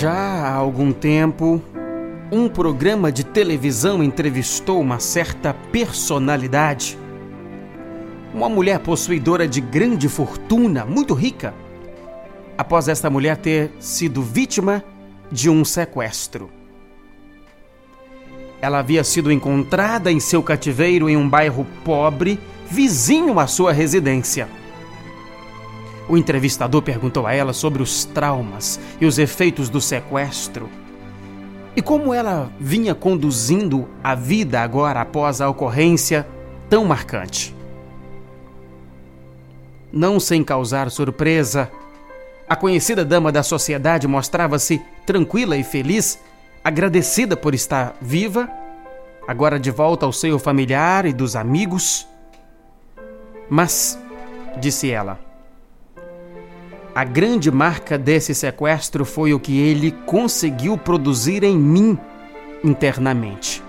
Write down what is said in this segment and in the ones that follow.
Já há algum tempo, um programa de televisão entrevistou uma certa personalidade. Uma mulher possuidora de grande fortuna, muito rica, após esta mulher ter sido vítima de um sequestro. Ela havia sido encontrada em seu cativeiro em um bairro pobre, vizinho à sua residência. O entrevistador perguntou a ela sobre os traumas e os efeitos do sequestro e como ela vinha conduzindo a vida agora após a ocorrência tão marcante. Não sem causar surpresa, a conhecida dama da sociedade mostrava-se tranquila e feliz, agradecida por estar viva, agora de volta ao seio familiar e dos amigos. Mas, disse ela, a grande marca desse sequestro foi o que ele conseguiu produzir em mim internamente.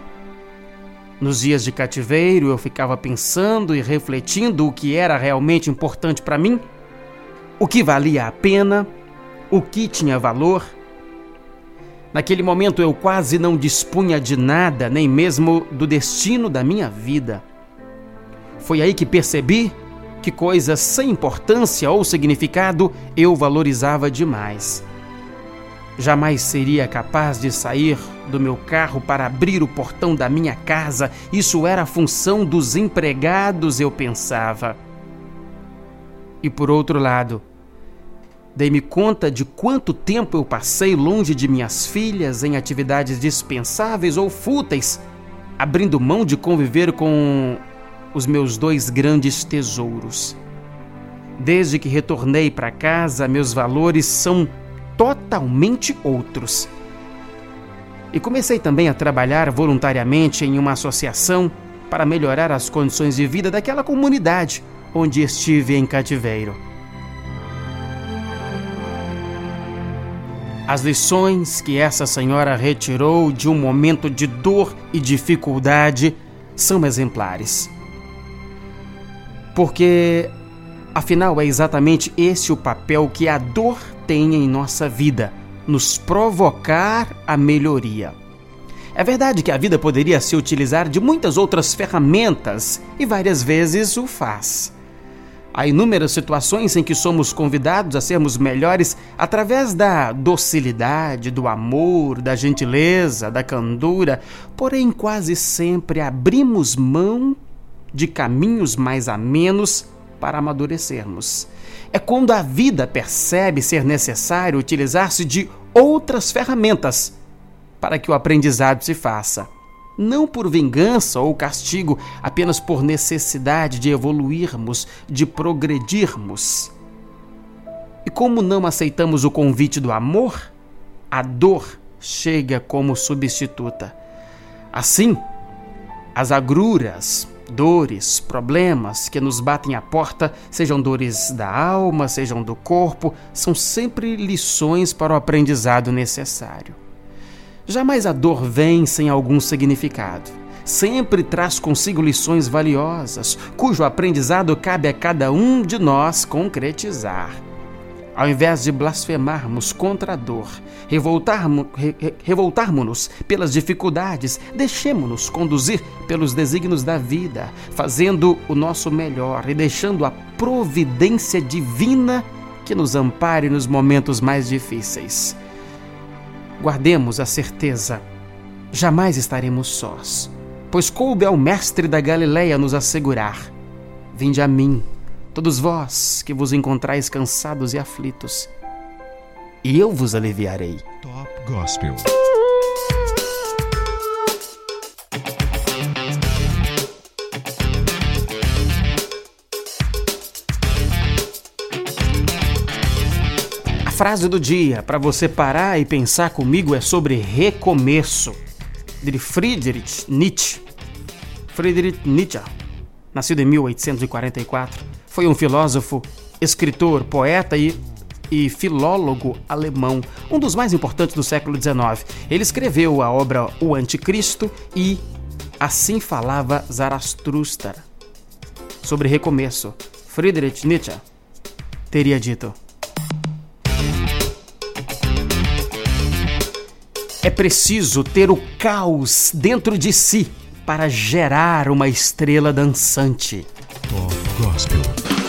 Nos dias de cativeiro, eu ficava pensando e refletindo o que era realmente importante para mim, o que valia a pena, o que tinha valor. Naquele momento eu quase não dispunha de nada, nem mesmo do destino da minha vida. Foi aí que percebi que coisas sem importância ou significado eu valorizava demais. Jamais seria capaz de sair do meu carro para abrir o portão da minha casa. Isso era função dos empregados, eu pensava. E por outro lado, dei-me conta de quanto tempo eu passei longe de minhas filhas em atividades dispensáveis ou fúteis, abrindo mão de conviver com os meus dois grandes tesouros. Desde que retornei para casa, meus valores são totalmente outros. E comecei também a trabalhar voluntariamente em uma associação para melhorar as condições de vida daquela comunidade onde estive em cativeiro. As lições que essa senhora retirou de um momento de dor e dificuldade são exemplares. Porque, afinal, é exatamente esse o papel que a dor tem em nossa vida nos provocar a melhoria. É verdade que a vida poderia se utilizar de muitas outras ferramentas e várias vezes o faz. Há inúmeras situações em que somos convidados a sermos melhores através da docilidade, do amor, da gentileza, da candura, porém quase sempre abrimos mão de caminhos mais amenos para amadurecermos. É quando a vida percebe ser necessário utilizar-se de outras ferramentas para que o aprendizado se faça. Não por vingança ou castigo, apenas por necessidade de evoluirmos, de progredirmos. E como não aceitamos o convite do amor, a dor chega como substituta. Assim, as agruras, dores, problemas que nos batem à porta, sejam dores da alma, sejam do corpo, são sempre lições para o aprendizado necessário. Jamais a dor vem sem algum significado. Sempre traz consigo lições valiosas, cujo aprendizado cabe a cada um de nós concretizar. Ao invés de blasfemarmos contra a dor, revoltarmos-nos pelas dificuldades, deixemos-nos conduzir pelos desígnios da vida, fazendo o nosso melhor e deixando a providência divina que nos ampare nos momentos mais difíceis. Guardemos a certeza, jamais estaremos sós, pois coube ao Mestre da Galileia nos assegurar: Vinde a mim todos vós que vos encontrais cansados e aflitos, e eu vos aliviarei. Top Gospel. A frase do dia para você parar e pensar comigo é sobre recomeço, de Friedrich Nietzsche. Friedrich Nietzsche, nascido em 1844 foi um filósofo, escritor, poeta e, e filólogo alemão, um dos mais importantes do século XIX. Ele escreveu a obra O Anticristo e Assim Falava Zarathustra. Sobre recomeço, Friedrich Nietzsche teria dito. É preciso ter o caos dentro de si para gerar uma estrela dançante. Top Gospel.